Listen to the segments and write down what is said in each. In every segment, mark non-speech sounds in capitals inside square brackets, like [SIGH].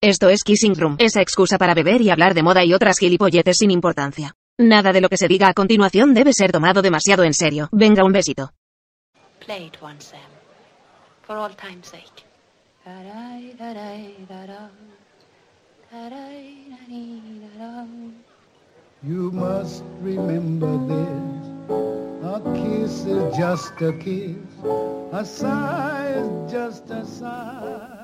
Esto es Kissing Room, esa excusa para beber y hablar de moda y otras gilipolletes sin importancia. Nada de lo que se diga a continuación debe ser tomado demasiado en serio. Venga, un besito. Play it once, Sam. For all time's sake. You must remember this. A kiss is just a kiss. A sigh is just a sigh.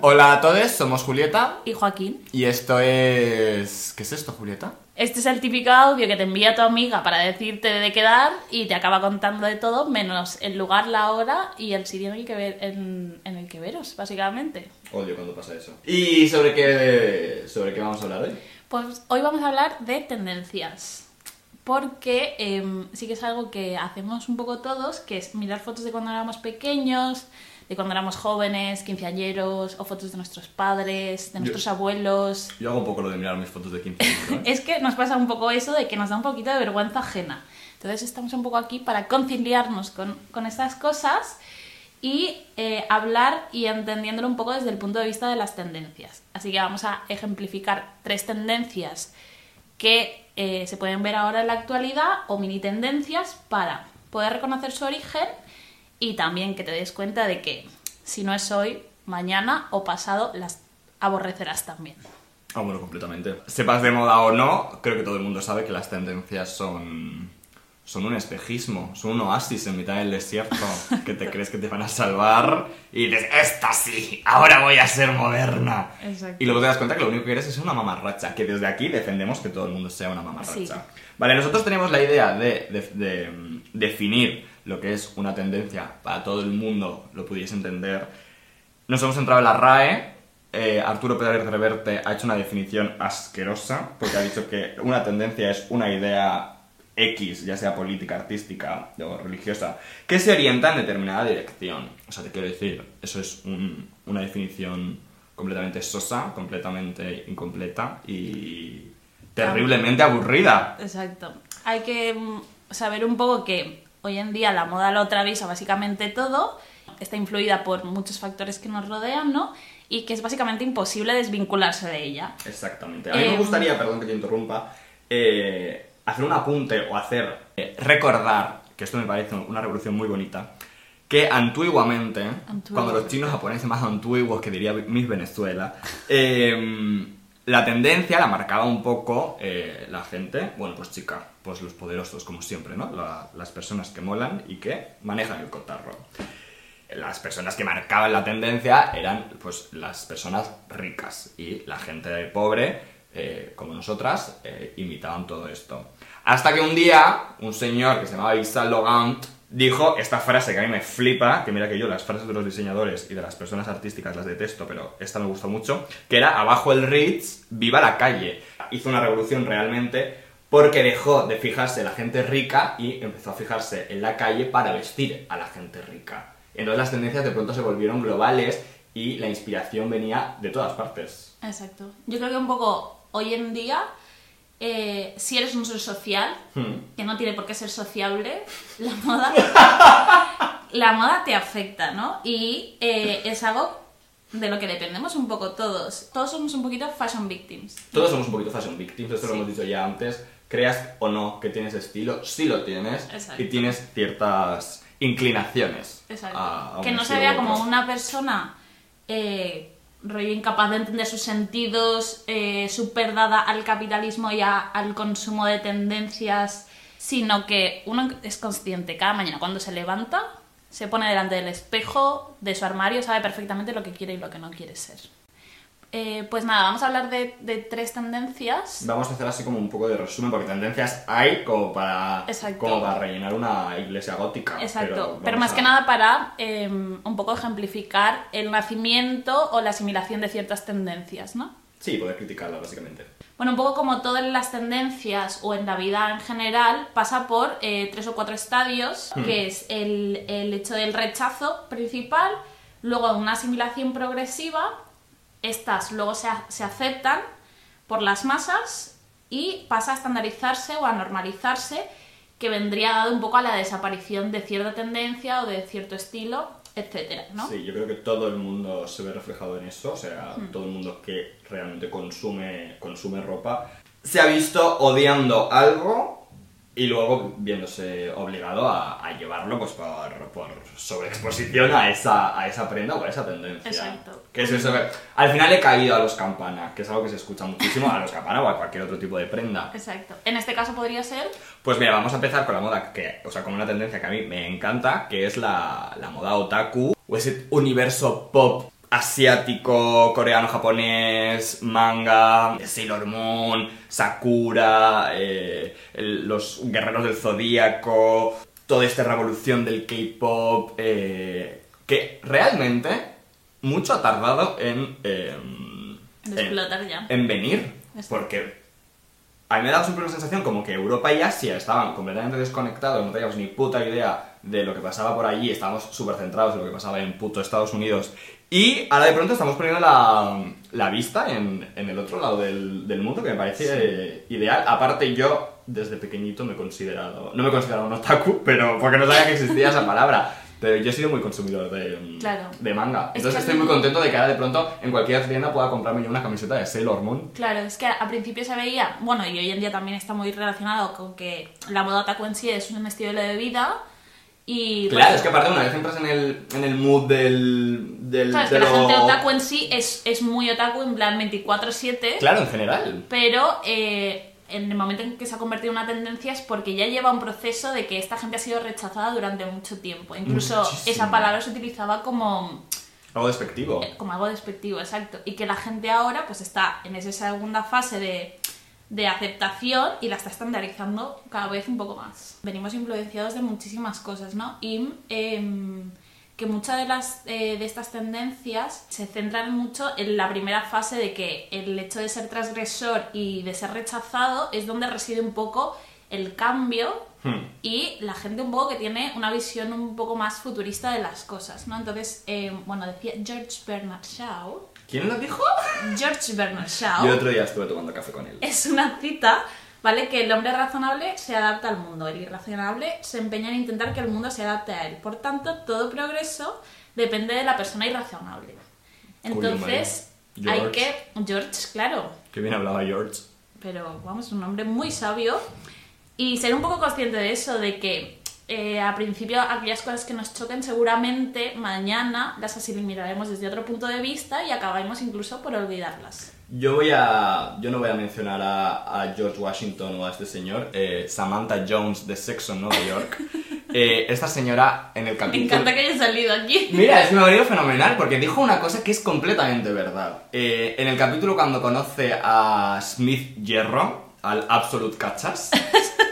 Hola a todos, somos Julieta y Joaquín. y esto es... ¿Qué es esto, Julieta? Este es el típico audio que te envía tu amiga para decirte de quedar y te acaba contando de todo, menos el lugar, la hora y el sitio en el que, ver- en, en el que veros, básicamente. Odio cuando pasa eso. ¿Y sobre qué, sobre qué vamos a hablar hoy? Pues hoy vamos a hablar de tendencias. Porque em, sí que es algo que hacemos un poco todos, que es mirar fotos de cuando éramos pequeños, de cuando éramos jóvenes, quinceañeros, o fotos de nuestros padres, de nuestros abuelos. Yo hago un poco lo de mirar mis fotos de 15 años, ¿eh? [LAUGHS] Es que nos pasa un poco eso de que nos da un poquito de vergüenza ajena. Entonces estamos un poco aquí para conciliarnos con, con estas cosas y eh, hablar y entendiéndolo un poco desde el punto de vista de las tendencias. Así que vamos a ejemplificar tres tendencias que eh, se pueden ver ahora en la actualidad o mini tendencias para poder reconocer su origen y también que te des cuenta de que si no es hoy, mañana o pasado las aborrecerás también. Ah, bueno, completamente. Sepas de moda o no, creo que todo el mundo sabe que las tendencias son... Son un espejismo, son un oasis en mitad del desierto [LAUGHS] que te crees que te van a salvar y dices, esta sí, ahora voy a ser moderna. Exacto. Y luego te das cuenta que lo único que eres es una mamarracha, que desde aquí defendemos que todo el mundo sea una mamarracha. Sí. Vale, nosotros tenemos la idea de, de- de, mm, definir lo que es una tendencia para todo el mundo lo pudiese entender. Nos hemos entrado en la RAE. eh, Arturo Pérez Reverte ha hecho una definición asquerosa porque ha dicho que una tendencia es una idea X, ya sea política, artística o religiosa, que se orienta en determinada dirección. O sea, te quiero decir, eso es un- una definición completamente sosa, completamente incompleta y terriblemente aburrida. Exacto. Hay que mm, saber un poco que hoy en día la moda lo atraviesa básicamente todo, está influida por muchos factores que nos rodean, ¿no? Y que es básicamente imposible desvincularse de ella. Exactamente. A mí me Em, gustaría, perdón que te interrumpa, eh, hacer un apunte o hacer eh, recordar, que esto me parece una revolución muy bonita, que antiguamente, cuando los chinos japoneses más antiguos, que diría Miss Venezuela, [LAUGHS] em, la tendencia la marcaba un poco eh, la gente, bueno, pues chica, pues los poderosos, como siempre, ¿no? La- las personas que molan y que manejan el cotarro. Las personas que marcaban la tendencia eran pues las personas ricas y la gente pobre eh, como nosotras eh, imitaban todo esto. Hasta que un día un señor que se llamaba Yves Saint dijo esta frase que a mí me flipa que mira que yo las frases de los diseñadores y de las personas artísticas las detesto pero esta me gustó mucho que era abajo el Ritz viva la calle hizo una revolución realmente porque dejó de fijarse en la gente rica y empezó a fijarse en la calle para vestir a la gente rica. Entonces las tendencias de pronto se volvieron globales y la inspiración venía de todas partes. Exacto. Yo creo que un poco hoy en día, eh, si eres un ser social, Hmm. que no tiene por qué ser sociable, [LAUGHS] la moda, la moda te afecta, ¿no? Y eh, es algo de lo que dependemos un poco todos. Todos somos un poquito fashion victims. Todos somos un poquito fashion victims, esto lo hemos dicho ya antes. Creas o no que tienes estilo, sí lo tienes Exacto. y tienes ciertas inclinaciones. Exacto. a- a un que no se vea como una persona eh, rollo incapaz de entender sus sentidos, eh, súper dada al capitalismo y a- al consumo de tendencias, sino que uno es consciente cada mañana cuando se levanta, se pone delante del espejo de su armario, sabe perfectamente lo que quiere y lo que no quiere ser. Eh, pues nada, vamos a hablar de, de tres tendencias. Vamos a hacer así como un poco de resumen, porque tendencias hay como para, Exacto. como para rellenar una iglesia gótica. Exacto, pero, más a- que nada para eh, un poco ejemplificar el nacimiento o la asimilación de ciertas tendencias, ¿no? Sí, poder criticarla, básicamente. Bueno, un poco como todas las tendencias o en la vida en general, pasa por eh, tres o cuatro estadios, que es el, el hecho del rechazo principal, luego una asimilación progresiva, estas luego se, se aceptan por las masas y pasa a estandarizarse o a normalizarse, que vendría dado un poco a la desaparición de cierta tendencia o de cierto estilo etcétera, ¿no? Sí, yo creo que todo el mundo se ve reflejado en eso, o sea, Hmm. todo el mundo que realmente consume, consume ropa se ha visto odiando algo y luego viéndose obligado a, a llevarlo pues por, por sobreexposición a esa, a esa prenda o a esa tendencia. Exacto. Que es eso que- al final he caído a los campana, que es algo que se escucha muchísimo, a los campana o a cualquier otro tipo de prenda. Exacto. En este caso podría ser Pues mira, vamos a empezar con la moda que, o sea, con una tendencia que a mí me encanta, que es la, la moda otaku, o ese universo pop asiático, coreano, japonés, manga, Sailor Moon, Sakura, eh, el- los guerreros del zodíaco, toda esta revolución del K-pop, eh, que realmente mucho ha tardado en... em, En explotar ya. En venir, porque a mí me ha dado siempre una sensación como que Europa y Asia estaban completamente desconectados, no teníamos ni puta idea de lo que pasaba por allí, estábamos súper centrados en lo que pasaba en puto Estados Unidos. Y ahora de pronto estamos poniendo la, la vista en, en el otro lado del, del mundo, que me parece eh, ideal. Aparte yo, desde pequeñito me he considerado, no me he considerado un otaku, pero porque no sabía que existía esa palabra. Pero yo he sido muy consumidor de, Claro. de manga. Es Entonces estoy mí- muy contento de que ahora de pronto en cualquier tienda pueda comprarme yo una camiseta de Sailor Moon. Claro, es que a principio se veía, bueno, y hoy en día también está muy relacionado con que la moda otaku en sí es un estilo de vida y... Claro, pues, es que aparte una vez entras en el, en el mood del... del Claro, es que la gente otaku en sí es, es muy otaku en plan 24-7, Claro, en general. pero eh, en el momento en que se ha convertido en una tendencia es porque ya lleva un proceso de que esta gente ha sido rechazada durante mucho tiempo. Incluso Muchísimo. esa palabra se utilizaba como, Algo despectivo. como algo despectivo, exacto. Y que la gente ahora pues está en esa segunda fase de, de aceptación y la está estandarizando cada vez un poco más. Venimos influenciados de muchísimas cosas, ¿no? Y em, que muchas de las eh, de estas tendencias se centran mucho en la primera fase de que el hecho de ser transgresor y de ser rechazado es donde reside un poco el cambio Hmm. y la gente un poco que tiene una visión un poco más futurista de las cosas, ¿no? Entonces, eh, bueno, decía George Bernard Shaw, ¿Quién lo dijo? George Bernard Shaw Yo otro día estuve tomando café con él. es una cita, ¿vale? Que el hombre razonable se adapta al mundo, el irracionable se empeña en intentar que el mundo se adapte a él. Por tanto, todo progreso depende de la persona irrazonable. Entonces, hay que... George, claro, Qué bien hablaba George. pero vamos, es un hombre muy sabio y ser un poco consciente de eso, de que eh, a principio aquellas cosas que nos choquen seguramente mañana las asimilaremos desde otro punto de vista y acabaremos incluso por olvidarlas. Yo voy a... Yo no voy a mencionar a, a George Washington o a este señor, eh, Samantha Jones de Sexo en Nueva York. [LAUGHS] Eh, esta señora en el Me capítulo... encanta que haya salido aquí. Mira, es que me ha venido fenomenal porque dijo una cosa que es completamente verdad. Eh, en el capítulo cuando conoce a Smith Hierro, al Absolute Cachas, [LAUGHS]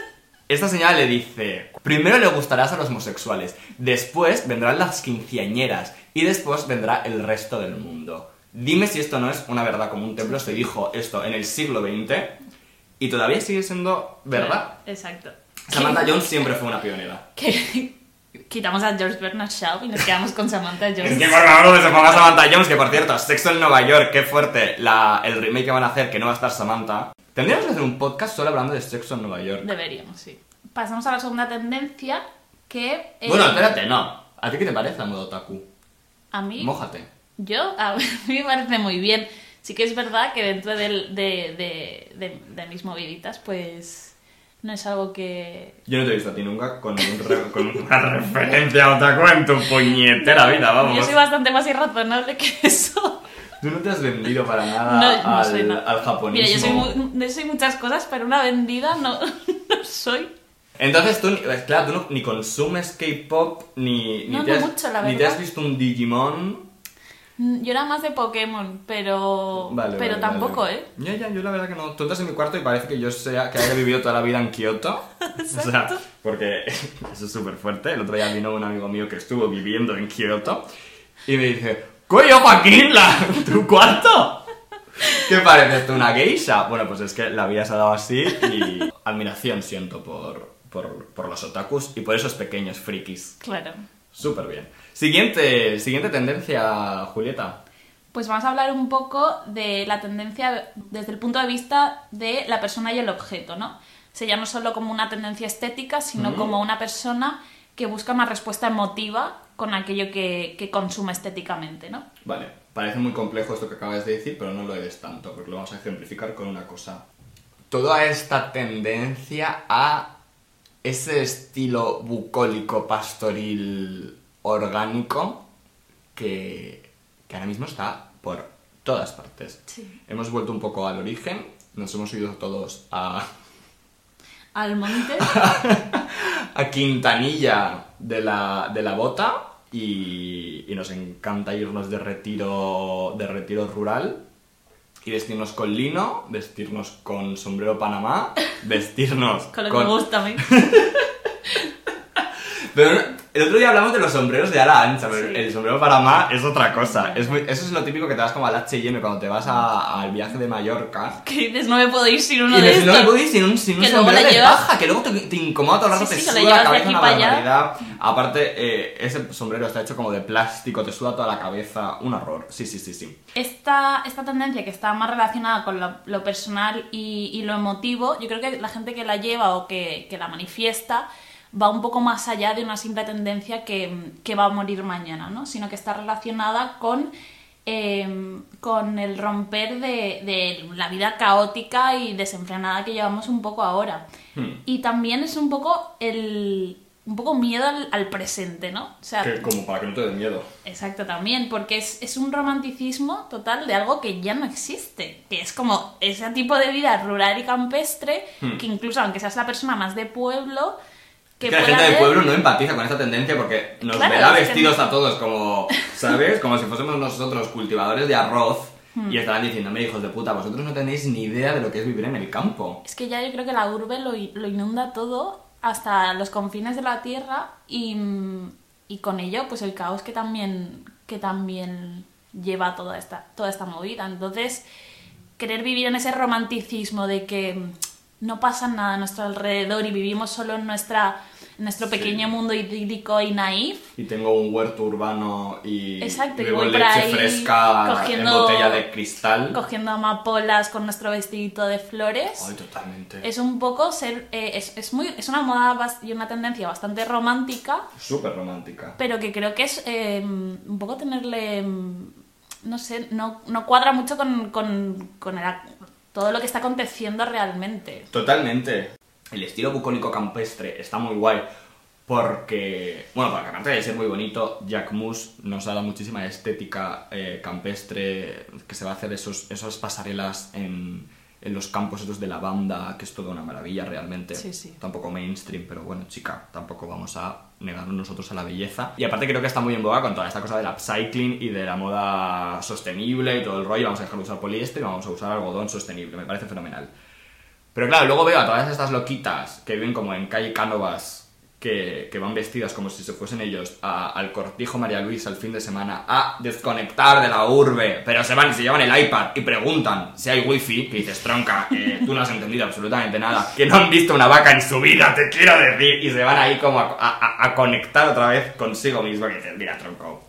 esta señora le dice, primero le gustarás a los homosexuales, después vendrán las quinceañeras y después vendrá el resto del mundo. Dime si esto no es una verdad como un templo, se dijo esto en el siglo XX y todavía sigue siendo verdad. Exacto. Samantha Jones siempre fue una pionera. Que [LAUGHS] quitamos a George Bernard Shaw y nos quedamos con Samantha Jones. Es que por favor que se ponga Samantha Jones, que por cierto, Sexo en Nueva York, qué fuerte, la, el remake que van a hacer, que no va a estar Samantha. Tendríamos que hacer un podcast solo hablando de Sexo en Nueva York. Deberíamos, sí. Pasamos a la segunda tendencia que... eh, Bueno, espérate, no. ¿A ti qué te parece la moda otaku? A mí... Mójate. Yo, a [LAUGHS] mí me parece muy bien. Sí que es verdad que dentro del- de, de, de- de mis moviditas, pues no es algo que... Yo no te he visto a ti nunca con, un re- con una [LAUGHS] referencia a otaku en tu puñetera vida, vamos. Yo soy bastante más irrazonable que [LAUGHS] eso. Tú no te has vendido para nada No, no al, soy, no. al japonismo. Mira, yo soy, mu- yo soy muchas cosas, pero una vendida no, no soy. Entonces tú, claro, tú no- ni consumes K-pop, ni, ni, No, te no has, mucho, la ni te has visto un Digimon. Mm, Yo era más de Pokémon, pero, Vale, pero vale, tampoco, vale. ¿eh? Ya, ya, yo la verdad que no. Tú entras en mi cuarto y parece que yo sea, que haya vivido toda la vida en Kioto. [LAUGHS] O sea, porque [LAUGHS] eso es súper fuerte. El otro día vino un amigo mío que estuvo viviendo en Kioto y me dice, ¡Coño, Joaquín, tu cuarto! ¿Qué pareces tú, una geisha? Bueno, pues es que la vida se ha dado así y admiración siento por, por, por los otakus y por esos pequeños frikis. Claro. Súper bien. Siguiente, siguiente tendencia, Julieta. Pues vamos a hablar un poco de la tendencia desde el punto de vista de la persona y el objeto, ¿no? O sea, ya no solo como una tendencia estética, sino Mm. como una persona que busca una respuesta emotiva con aquello que, que consume estéticamente, ¿no? Vale, parece muy complejo esto que acabas de decir, pero no lo es tanto, porque lo vamos a ejemplificar con una cosa. Toda esta tendencia a ese estilo bucólico pastoril orgánico que, que ahora mismo está por todas partes. Sí. Hemos vuelto un poco al origen, nos hemos ido todos a, [LAUGHS] Al monte. [LAUGHS] a Quintanilla de la, de la Bota y, y nos encanta irnos de retiro, de retiro rural y vestirnos con lino, vestirnos con sombrero panamá, [LAUGHS] vestirnos con lo que me gusta a mí. [LAUGHS] Pero el otro día hablamos de los sombreros de ala ancha, pero Sí. el sombrero Panamá es otra cosa. Es muy- eso es lo típico que te vas como al H&M cuando te vas al viaje de Mallorca. Que dices, no me puedo ir sin uno y de dices, no estos. me puedo ir sin un, sin un sombrero de paja, que luego te, te incomoda todo el rato, Sí, te sí, suda la cabeza una barbaridad. Aparte, eh, ese sombrero está hecho como de plástico, te suda toda la cabeza, un horror. Sí, sí, sí, sí. esta, esta tendencia que está más relacionada con lo, lo personal y, y lo emotivo, yo creo que la gente que la lleva o que, que la manifiesta va un poco más allá de una simple tendencia que, que va a morir mañana, ¿no? sino que está relacionada con, eh, con el romper de, de la vida caótica y desenfrenada que llevamos un poco ahora. Hmm. Y también es un poco el un poco miedo al, al presente, ¿no? O sea, Que, como para que no te dé miedo. Exacto, también, porque es, es un romanticismo total de algo que ya no existe, que es como ese tipo de vida rural y campestre, Hmm. que incluso aunque seas la persona más de pueblo, que Es que la gente del pueblo no empatiza con esta tendencia porque nos Claro, verá que vestidos a todos como, [LAUGHS] ¿sabes? Como si fuésemos nosotros cultivadores de arroz Hmm. y estarán diciéndome, hijos de puta, vosotros no tenéis ni idea de lo que es vivir en el campo. Es que ya yo creo que la urbe lo, lo inunda todo hasta los confines de la tierra y, y con ello pues el caos que también, que también lleva toda esta, toda esta movida. Entonces, querer vivir en ese romanticismo de que no pasa nada a nuestro alrededor y vivimos solo en, nuestra, en nuestro Sí. pequeño mundo idílico y naif, Y tengo un huerto urbano y Exacto, y bebo voy por leche ahí fresca cogiendo- en botella de cristal. cogiendo amapolas con nuestro vestidito de flores. Ay, totalmente. Es un poco ser. eh, es, es muy, es una moda y una tendencia bastante romántica, Súper romántica. pero que creo que es eh, un poco tenerle. mm, No sé, no, no cuadra mucho con, con, con el todo lo que está aconteciendo realmente. Totalmente. El estilo bucólico campestre está muy guay porque, bueno, porque aparte de ser muy bonito, Jack Mus nos da muchísima estética eh, campestre, que se va a hacer esos, esas pasarelas en, en los campos esos de lavanda, que es toda una maravilla realmente. Sí, sí. Tampoco mainstream, pero bueno, chica, tampoco vamos a negarnos nosotros a la belleza. Y aparte creo que está muy en boga con toda esta cosa del upcycling y de la moda sostenible y todo el rollo. Vamos a dejar de usar poliéster y vamos a usar algodón sostenible. Me parece fenomenal. Pero claro, luego veo a todas estas loquitas que viven como en calle Cánovas, que, que van vestidas como si se fuesen ellos a- al cortijo María Luisa el fin de semana a desconectar de la urbe, pero se van y se llevan el iPad y preguntan si hay wifi, que dices, tronca, eh, tú no has entendido absolutamente nada, que no han visto una vaca en su vida, te quiero decir, y se van ahí como a, a- a conectar otra vez consigo mismo, que dices, mira, tronco,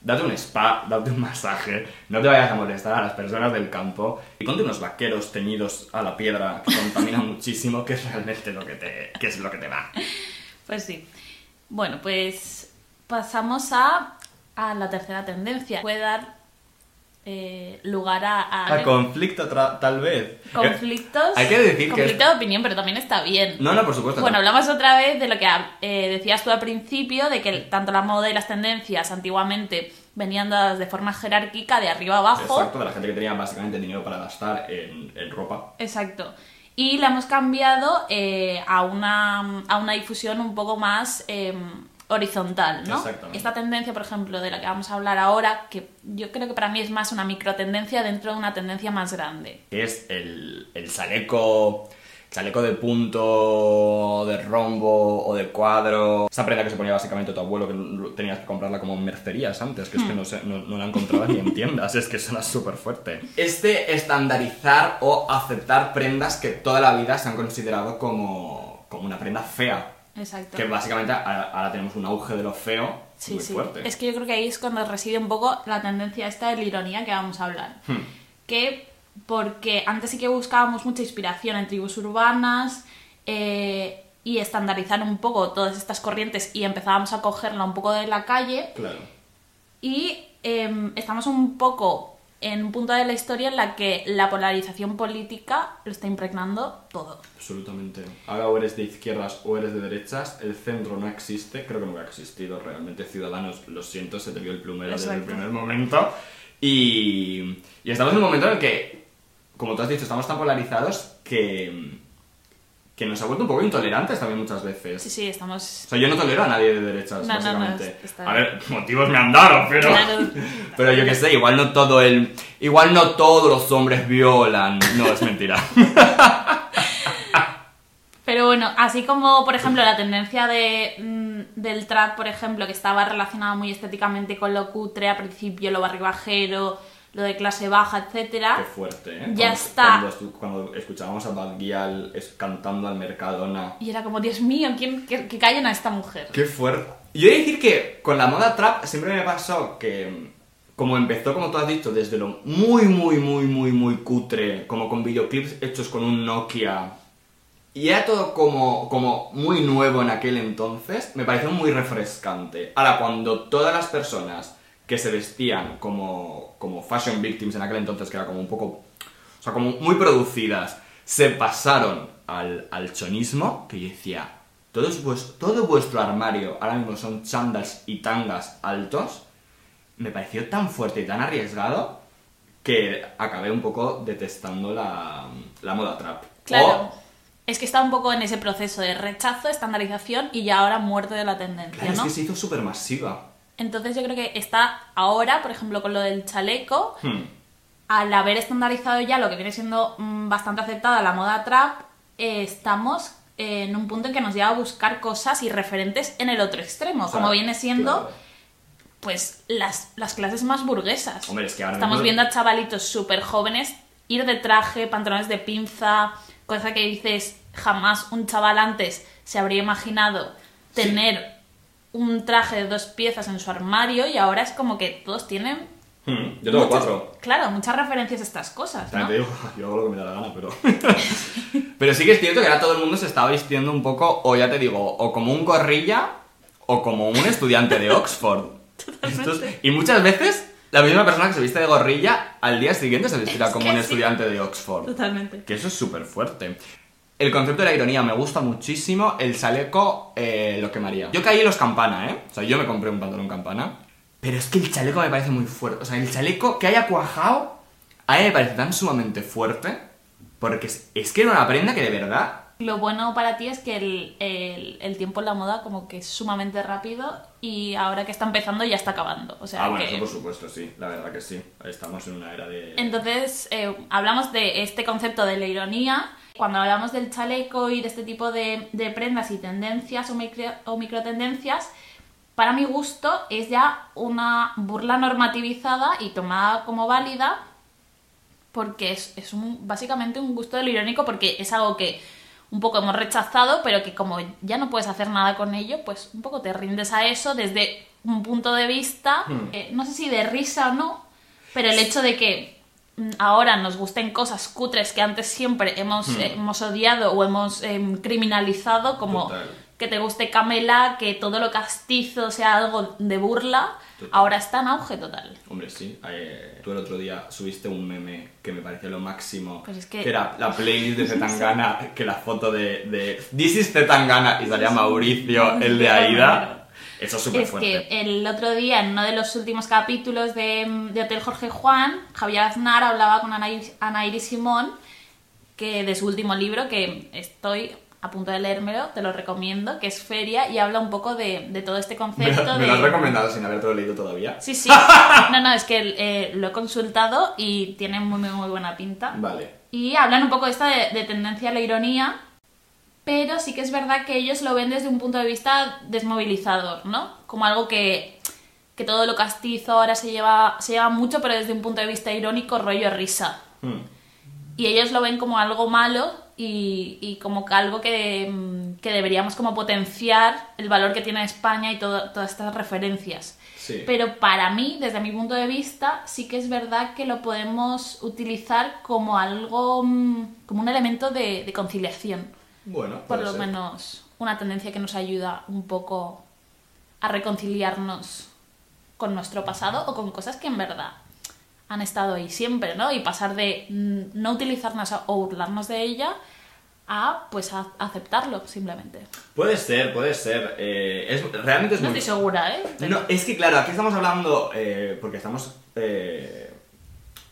Date un spa, date un masaje, no te vayas a molestar a las personas del campo y ponte unos vaqueros teñidos a la piedra que contaminan [LAUGHS] muchísimo, que es realmente lo que te, que es lo que te va. Pues sí. Bueno, pues pasamos a, a la tercera tendencia. Puede dar eh, lugar a, a A conflicto tal vez. conflictos. Hay que decir que... conflicto de opinión, pero también está bien. No, no, por supuesto. Bueno, hablamos otra vez de lo que eh, decías tú al principio, de que tanto la moda y las tendencias antiguamente venían dadas de forma jerárquica, de arriba abajo. Exacto, de la gente que tenía básicamente dinero para gastar en, en ropa. Exacto. Y la hemos cambiado eh, a, una, a una difusión un poco más eh, horizontal, ¿no? Exactamente. Esta tendencia, por ejemplo, de la que vamos a hablar ahora, que yo creo que para mí es más una microtendencia dentro de una tendencia más grande. Es el, el chaleco... Chaleco de punto, de rombo o de cuadro. Esa prenda que se ponía básicamente tu abuelo, que tenías que comprarla como en mercerías antes, que es que no, sé, no, no la encontrabas ni en tiendas, es que suena súper fuerte. Este estandarizar o aceptar prendas que toda la vida se han considerado como, como una prenda fea. Exacto. Que básicamente ahora, ahora tenemos un auge de lo feo Sí, muy sí. fuerte. Es que yo creo que ahí es cuando reside un poco la tendencia esta de la ironía que vamos a hablar. Hmm. Que porque antes sí que buscábamos mucha inspiración en tribus urbanas eh, y estandarizar un poco todas estas corrientes y empezábamos a cogerla un poco de la calle Claro. y em, estamos un poco en un punto de la historia en la que la polarización política lo está impregnando todo. Absolutamente. Ahora o eres de izquierdas o eres de derechas, el centro no existe, creo que nunca ha existido realmente. Ciudadanos, lo siento, se te vio el plumero desde el primer momento. Y, y estamos en un momento en el que, como tú has dicho, estamos tan polarizados que, que nos ha vuelto un poco intolerantes también muchas veces. Sí, sí, estamos... O sea, yo no tolero a nadie de derechas, No, no, no, básicamente. está- A ver, motivos me han dado, pero... Claro. [LAUGHS] Pero yo qué sé, igual no todo el... Igual no todos los hombres violan. No, es mentira. [LAUGHS] Pero bueno, así como, por ejemplo, la tendencia de, mm, del trap, por ejemplo, que estaba relacionada muy estéticamente con lo cutre, al principio lo barribajero, lo de clase baja, etcétera. Qué fuerte, ¿eh? Ya Cuando- está. Cuando, cuando escuchábamos a Bad Gyal cantando al Mercadona. Y era como, Dios mío, ¿quién, que, que callen a esta mujer? Qué fuerte. Yo he de decir que con la moda trap siempre me pasó que, como empezó, como tú has dicho, desde lo muy, muy, muy, muy, muy cutre, como con videoclips hechos con un Nokia, y era todo como, como muy nuevo en aquel entonces, me pareció muy refrescante. Ahora, cuando todas las personas que se vestían como, como fashion victims en aquel entonces, que era como un poco, o sea, como muy producidas, se pasaron al, al chonismo, que yo decía, todo, es vues- todo vuestro armario ahora mismo son chandals y tangas altos, me pareció tan fuerte y tan arriesgado que acabé un poco detestando la, la moda trap. Claro. O- Es que está un poco en ese proceso de rechazo, estandarización y ya ahora muerte de la tendencia, Claro, ¿no? es que se hizo súper masiva. Entonces yo creo que está ahora, por ejemplo, con lo del chaleco, Hmm. al haber estandarizado ya lo que viene siendo mm, bastante aceptada la moda trap, eh, estamos en un punto en que nos lleva a buscar cosas y referentes en el otro extremo, como viene siendo claro. pues las, las clases más burguesas. Hombre, es que ahora Estamos mismo- viendo a chavalitos súper jóvenes ir de traje, pantalones de pinza, cosa que dices, jamás un chaval antes se habría imaginado Sí. Un traje de dos piezas en su armario y ahora es como que todos tienen... Hmm, Yo tengo muchas- cuatro. Claro, muchas referencias a estas cosas, ¿no? También te digo, [LAUGHS] yo hago lo que me da la gana, pero... [LAUGHS] pero sí que es cierto que ahora todo el mundo se está vistiendo un poco, o ya te digo, o como un gorrilla, o como un estudiante de Oxford. [LAUGHS] Y muchas veces, la misma persona que se viste de gorrilla, al día siguiente se vestirá Es como un estudiante de Oxford. Totalmente. Que eso es súper fuerte. El concepto de la ironía me gusta muchísimo. El chaleco eh, lo quemaría. Yo caí en los campana, ¿eh? O sea, yo me compré un pantalón campana. Pero es que el chaleco me parece muy fuerte. O sea, el chaleco que haya cuajado, a mí me parece tan sumamente fuerte. Porque es, es que era una prenda que de verdad. Lo bueno para ti es que el, el- el tiempo en la moda como que es sumamente rápido y ahora que está empezando ya está acabando. O sea ah, bueno, que... eso por supuesto, sí. La verdad que sí. Estamos en una era de. Entonces, eh, hablamos de este concepto de la ironía. Cuando hablamos del chaleco y de este tipo de, de prendas y tendencias o, micro, o microtendencias, para mi gusto es ya una burla normativizada y tomada como válida porque es, es un, básicamente un gusto de lo irónico porque es algo que un poco hemos rechazado, pero que como ya no puedes hacer nada con ello, pues un poco te rindes a eso desde un punto de vista, Hmm. eh, no sé si de risa o no, pero el hecho de que ahora nos gusten cosas cutres que antes siempre hemos, Hmm. eh, hemos odiado o hemos em, criminalizado, como Total. que te guste Camela, que todo lo castizo sea algo de burla, Total. ahora está en auge total. Hombre, sí. Eh, tú el otro día subiste un meme que me pareció lo máximo. Pues es que- era la playlist de Zetangana, [LAUGHS] que la foto de, de This is Zetangana y salía Mauricio, el de Aida. Eso es súper Es fuerte. que el otro día, en uno de los últimos capítulos de, de Hotel Jorge Juan, Javier Aznar hablaba con Ana, Ana Iris Simón, que de su último libro, que estoy a punto de leérmelo, te lo recomiendo, que es Feria, y habla un poco de, de todo este [LAUGHS] Me, concepto lo- me de... lo has recomendado sin habértelo leído todavía. Sí, sí. [LAUGHS] No, no, es que eh, lo he consultado y tiene muy, muy, muy buena pinta. Vale. Y hablan un poco de esta de, de tendencia a la ironía, pero sí que es verdad que ellos lo ven desde un punto de vista desmovilizador, ¿no? Como algo que, que todo lo castizo ahora se lleva, se lleva mucho, pero desde un punto de vista irónico, rollo risa. Hmm. Y ellos lo ven como algo malo y, y como algo que, mm, que deberíamos como potenciar el valor que tiene España y todo- todas estas referencias. Sí. Pero para mí, desde mi punto de vista, sí que es verdad que lo podemos utilizar como algo, mm, como un elemento de, de conciliación. Bueno, Por lo ser. menos. una tendencia que nos ayuda un poco a reconciliarnos con nuestro pasado o con cosas que en verdad han estado ahí siempre, ¿no? Y pasar de mm, no utilizarnos o burlarnos de ella a, pues, a aceptarlo, simplemente. Puede ser, puede ser. Eh, es, realmente es No muy... estoy segura, ¿eh? Pero- No, es que claro, aquí estamos hablando, eh, porque estamos, eh,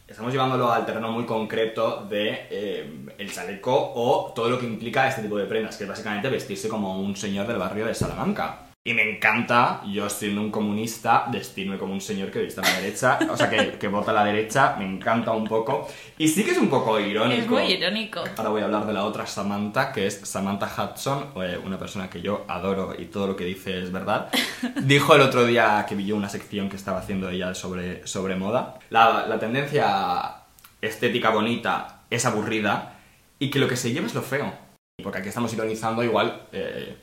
estamos llevándolo al terreno muy concreto de eh, el chaleco o todo lo que implica este tipo de prendas, que es básicamente vestirse como un señor del barrio de Salamanca. Y me encanta, yo siendo un comunista, vestirme como un señor que viste a la derecha, o sea, que, que vota a la derecha, me encanta un poco. Y sí que es un poco irónico. Es muy irónico. Ahora voy a hablar de la otra Samantha, que es Samantha Hudson, eh, una persona que yo adoro y todo lo que dice es verdad. [LAUGHS] Dijo el otro día que vi yo una sección que estaba haciendo ella sobre, sobre moda. La, la tendencia estética bonita es aburrida y que lo que se lleva es lo feo. Porque aquí estamos ironizando igual... eh,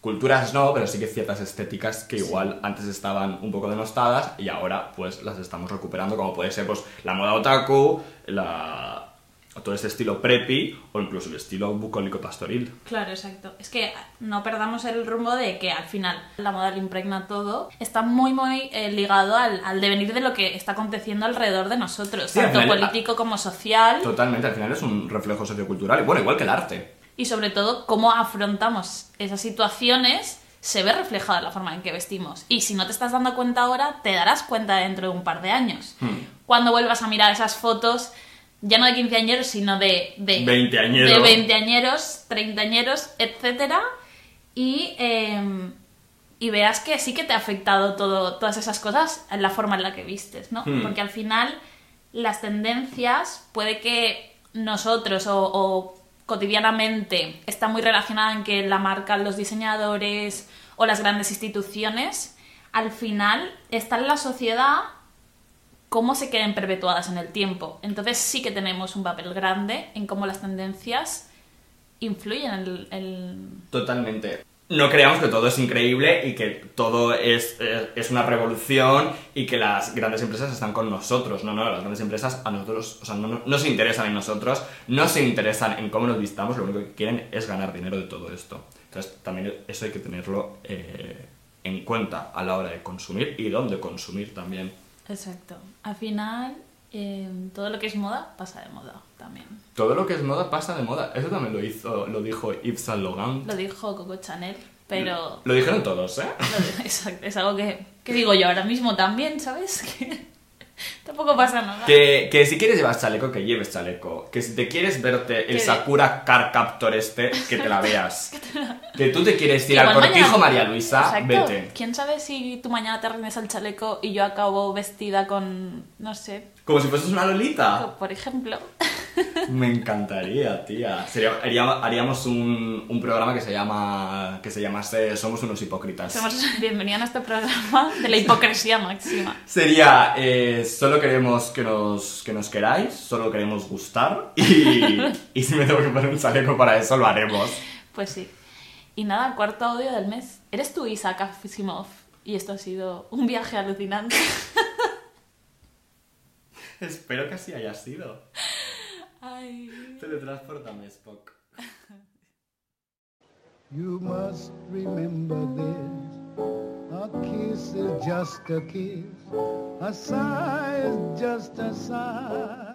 Culturas no, pero sí que ciertas estéticas que igual antes estaban un poco denostadas y ahora pues las estamos recuperando, como puede ser pues la moda otaku, la... todo este estilo preppy o incluso el estilo bucólico pastoril. Claro, exacto. Es que no perdamos el rumbo de que al final la moda lo impregna todo. Está muy, muy eh, ligado al, al devenir de lo que está aconteciendo alrededor de nosotros, Sí, tanto final- político como social. Totalmente, al final es un reflejo sociocultural, y bueno, igual que el arte. Y sobre todo cómo afrontamos esas situaciones se ve reflejada en la forma en que vestimos. Y si no te estás dando cuenta ahora, te darás cuenta dentro de un par de años. Hmm. Cuando vuelvas a mirar esas fotos, ya no de quinceañeros, sino de... de Veinteañeros. De veinteañeros, treintañeros, etcétera. Y, eh, y veas que sí que te ha afectado todo, todas esas cosas en la forma en la que vistes, ¿no? Hmm. Porque al final las tendencias puede que nosotros o, o cotidianamente está muy relacionada en que la marcan los diseñadores o las grandes instituciones, al final está en la sociedad cómo se queden perpetuadas en el tiempo. Entonces sí que tenemos un papel grande en cómo las tendencias influyen en el- Totalmente. No creamos que todo es increíble y que todo es, eh, es una revolución y que las grandes empresas están con nosotros. No, no, las grandes empresas a nosotros, o sea, no, no- se interesan en nosotros, no se interesan en cómo nos vistamos, lo único que quieren es ganar dinero de todo esto. Entonces, también eso hay que tenerlo eh, en cuenta a la hora de consumir y dónde consumir también. Exacto. Al final, eh, todo lo que es moda pasa de moda también. Todo lo que es moda pasa de moda. Eso también lo hizo, lo dijo Yves Saint Laurent. Lo dijo Coco Chanel, pero... Lo dijeron todos, ¿eh? lo- [LAUGHS] Exacto, es algo que, que digo yo ahora mismo también, ¿sabes? [LAUGHS] Que tampoco pasa nada. Que, que si quieres llevar chaleco, que lleves chaleco. Que si te quieres verte el Sakura Car Captor este, que te la [LAUGHS] veas. que tú te quieres ir Igual al cortijo mañana- María Luisa, Exacto. vete. ¿Quién sabe si tú mañana te rindes al chaleco y yo acabo vestida con, no sé, Como si fueses una lolita. por ejemplo? [LAUGHS] Me encantaría, tía. Sería- haría- haríamos un, un programa que se llama que se llamase Somos unos hipócritas. Somos bienvenida a nuestro programa de la hipocresía máxima. Sería, eh, solo queremos que nos, que nos queráis, solo queremos gustar y, [LAUGHS] y si me tengo que poner un chaleco para eso, lo haremos. Pues sí. Y nada, cuarto audio del mes. ¿Eres tú, Isaac Asimov? Y esto ha sido un viaje alucinante. [LAUGHS] Espero que así haya sido. Ay. Teletransportame, Spock. [LAUGHS] You must remember this. A kiss is just a kiss. A sigh is just a sigh.